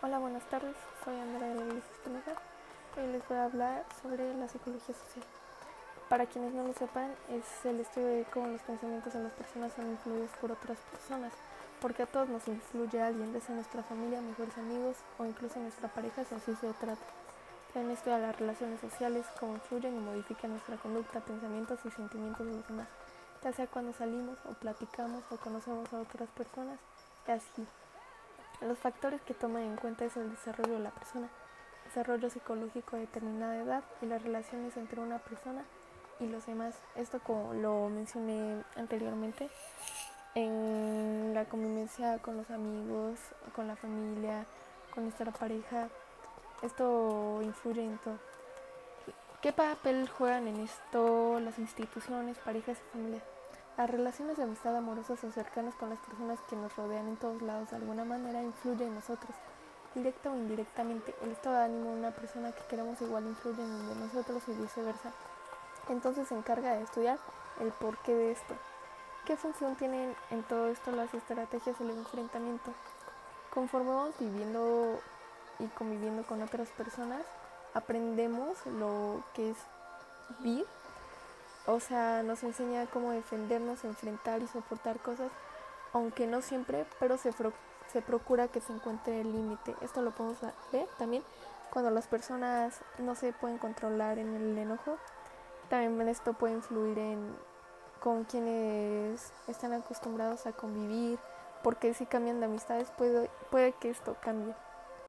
Hola, buenas tardes. Soy Andrea de la Iglesia Espinosa y les voy a hablar sobre la psicología social. Para quienes no lo sepan, es el estudio de cómo los pensamientos de las personas son influidos por otras personas, porque a todos nos influye alguien, desde nuestra familia, mejores amigos o incluso nuestra pareja, si así se trata. También estudia las relaciones sociales, cómo influyen y modifican nuestra conducta, pensamientos y sentimientos de los demás, ya sea cuando salimos o platicamos o conocemos a otras personas, y así. Los factores que toman en cuenta es el desarrollo de la persona, desarrollo psicológico a determinada edad y las relaciones entre una persona y los demás. Esto como lo mencioné anteriormente en la convivencia con los amigos, con la familia, con nuestra pareja. Esto influye en todo. ¿Qué papel juegan en esto las instituciones, parejas y familia? Las relaciones de amistad amorosas o cercanas con las personas que nos rodean en todos lados de alguna manera influyen en nosotros, directa o indirectamente. El estado de ánimo de una persona que queremos igual influye en de nosotros y viceversa. Entonces se encarga de estudiar el porqué de esto. ¿Qué función tienen en todo esto las estrategias del enfrentamiento? Conforme vamos viviendo y conviviendo con otras personas, aprendemos lo que es vivir o sea, nos enseña cómo defendernos, enfrentar y soportar cosas, aunque no siempre, pero se, se procura que se encuentre el límite. Esto lo podemos ver también cuando las personas no se pueden controlar en el enojo. También esto puede influir en con quienes están acostumbrados a convivir, porque si cambian de amistades puede, puede que esto cambie.